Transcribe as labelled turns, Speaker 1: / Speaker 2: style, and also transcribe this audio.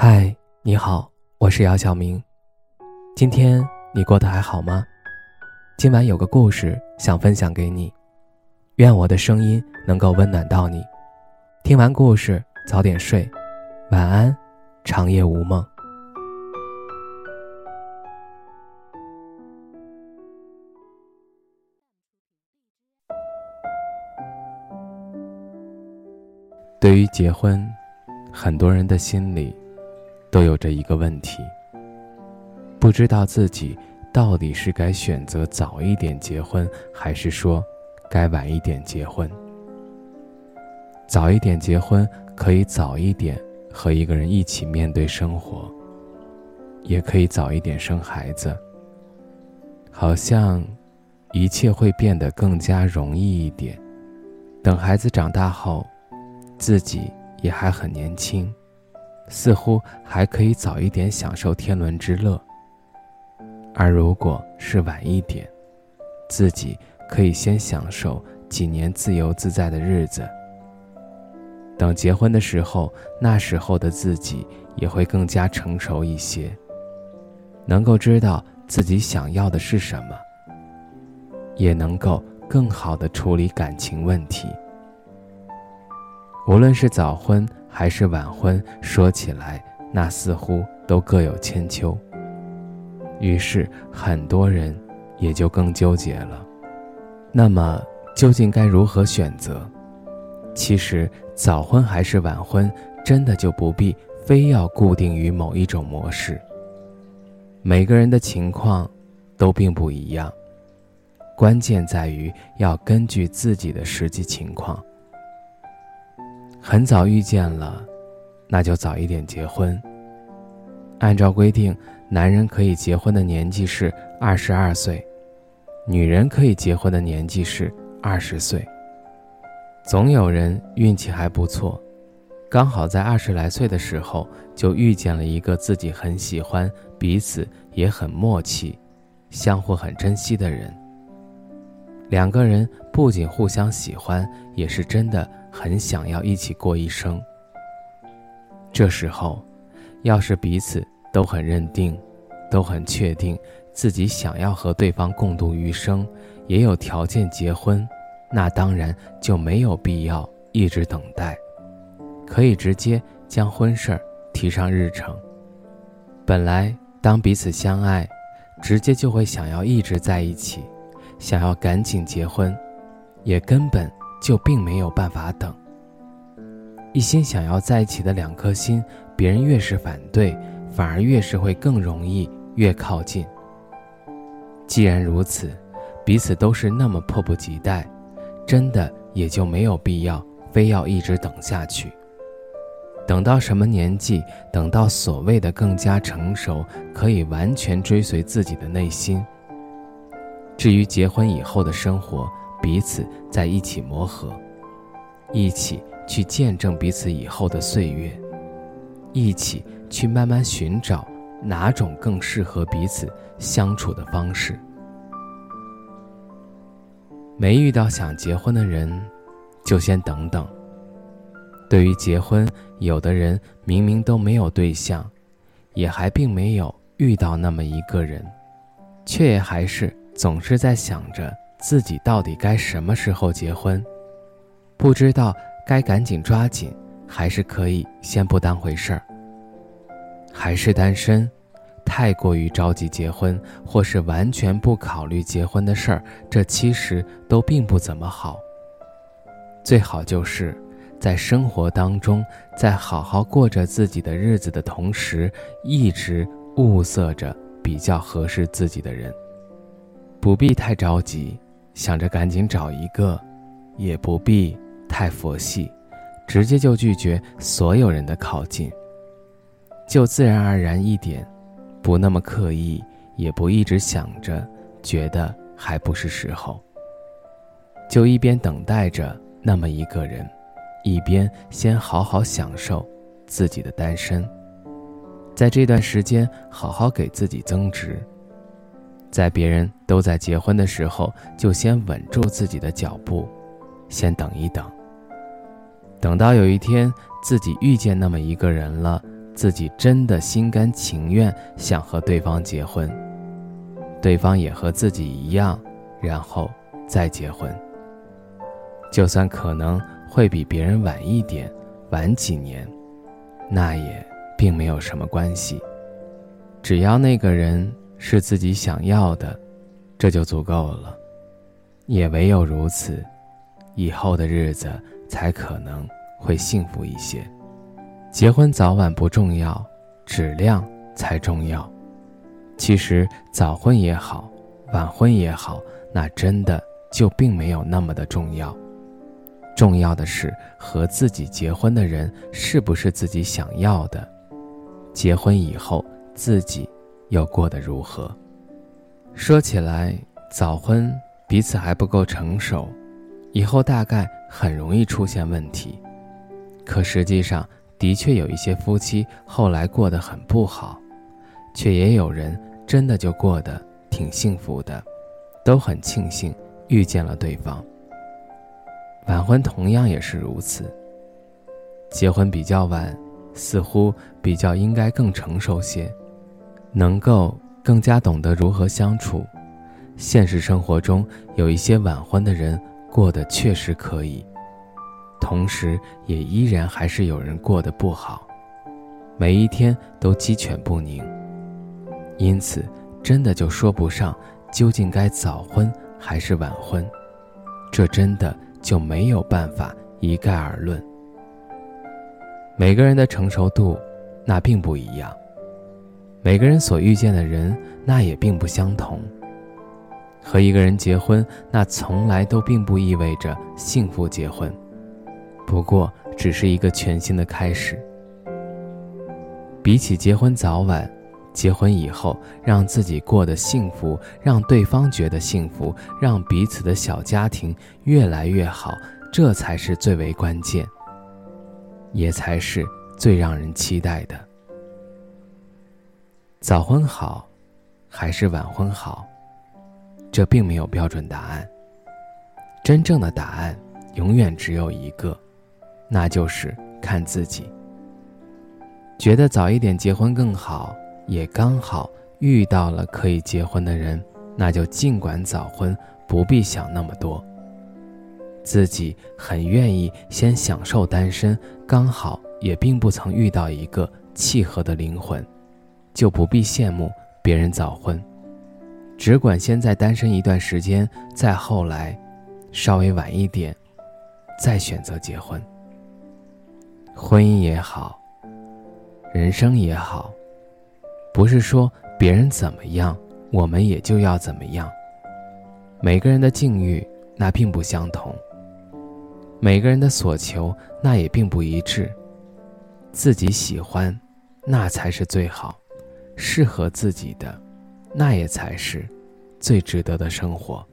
Speaker 1: 嗨，你好，我是姚晓明。今天你过得还好吗？今晚有个故事想分享给你，愿我的声音能够温暖到你。听完故事早点睡，晚安，长夜无梦。对于结婚，很多人的心里。都有着一个问题：不知道自己到底是该选择早一点结婚，还是说该晚一点结婚。早一点结婚，可以早一点和一个人一起面对生活，也可以早一点生孩子。好像一切会变得更加容易一点。等孩子长大后，自己也还很年轻。似乎还可以早一点享受天伦之乐，而如果是晚一点，自己可以先享受几年自由自在的日子。等结婚的时候，那时候的自己也会更加成熟一些，能够知道自己想要的是什么，也能够更好的处理感情问题。无论是早婚。还是晚婚，说起来那似乎都各有千秋。于是很多人也就更纠结了。那么究竟该如何选择？其实早婚还是晚婚，真的就不必非要固定于某一种模式。每个人的情况都并不一样，关键在于要根据自己的实际情况。很早遇见了，那就早一点结婚。按照规定，男人可以结婚的年纪是二十二岁，女人可以结婚的年纪是二十岁。总有人运气还不错，刚好在二十来岁的时候就遇见了一个自己很喜欢、彼此也很默契、相互很珍惜的人。两个人不仅互相喜欢，也是真的。很想要一起过一生。这时候，要是彼此都很认定，都很确定自己想要和对方共度余生，也有条件结婚，那当然就没有必要一直等待，可以直接将婚事儿提上日程。本来当彼此相爱，直接就会想要一直在一起，想要赶紧结婚，也根本。就并没有办法等。一心想要在一起的两颗心，别人越是反对，反而越是会更容易越靠近。既然如此，彼此都是那么迫不及待，真的也就没有必要非要一直等下去。等到什么年纪？等到所谓的更加成熟，可以完全追随自己的内心。至于结婚以后的生活，彼此在一起磨合，一起去见证彼此以后的岁月，一起去慢慢寻找哪种更适合彼此相处的方式。没遇到想结婚的人，就先等等。对于结婚，有的人明明都没有对象，也还并没有遇到那么一个人，却也还是总是在想着。自己到底该什么时候结婚？不知道该赶紧抓紧，还是可以先不当回事儿。还是单身，太过于着急结婚，或是完全不考虑结婚的事儿，这其实都并不怎么好。最好就是在生活当中，在好好过着自己的日子的同时，一直物色着比较合适自己的人，不必太着急。想着赶紧找一个，也不必太佛系，直接就拒绝所有人的靠近，就自然而然一点，不那么刻意，也不一直想着，觉得还不是时候。就一边等待着那么一个人，一边先好好享受自己的单身，在这段时间好好给自己增值。在别人都在结婚的时候，就先稳住自己的脚步，先等一等。等到有一天自己遇见那么一个人了，自己真的心甘情愿想和对方结婚，对方也和自己一样，然后再结婚。就算可能会比别人晚一点，晚几年，那也并没有什么关系。只要那个人是自己想要的，这就足够了。也唯有如此，以后的日子才可能会幸福一些。结婚早晚不重要，质量才重要。其实早婚也好，晚婚也好，那真的就并没有那么的重要。重要的是和自己结婚的人是不是自己想要的，结婚以后自己又过得如何？说起来，早婚彼此还不够成熟，以后大概很容易出现问题。可实际上。的确有一些夫妻后来过得很不好，却也有人真的就过得挺幸福的，都很庆幸遇见了对方。晚婚同样也是如此。结婚比较晚，似乎比较应该更成熟些，能够更加懂得如何相处。现实生活中有一些晚婚的人过得确实可以。同时，也依然还是有人过得不好，每一天都鸡犬不宁。因此，真的就说不上究竟该早婚还是晚婚，这真的就没有办法一概而论。每个人的成熟度，那并不一样；每个人所遇见的人，那也并不相同。和一个人结婚，那从来都并不意味着幸福结婚。不过，只是一个全新的开始。比起结婚早晚，结婚以后让自己过得幸福，让对方觉得幸福，让彼此的小家庭越来越好，这才是最为关键，也才是最让人期待的。早婚好，还是晚婚好？这并没有标准答案。真正的答案永远只有一个。那就是看自己。觉得早一点结婚更好，也刚好遇到了可以结婚的人，那就尽管早婚，不必想那么多。自己很愿意先享受单身，刚好也并不曾遇到一个契合的灵魂，就不必羡慕别人早婚。只管先在单身一段时间，再后来，稍微晚一点，再选择结婚。婚姻也好，人生也好，不是说别人怎么样，我们也就要怎么样。每个人的境遇那并不相同，每个人的所求那也并不一致。自己喜欢，那才是最好；适合自己的，那也才是最值得的生活。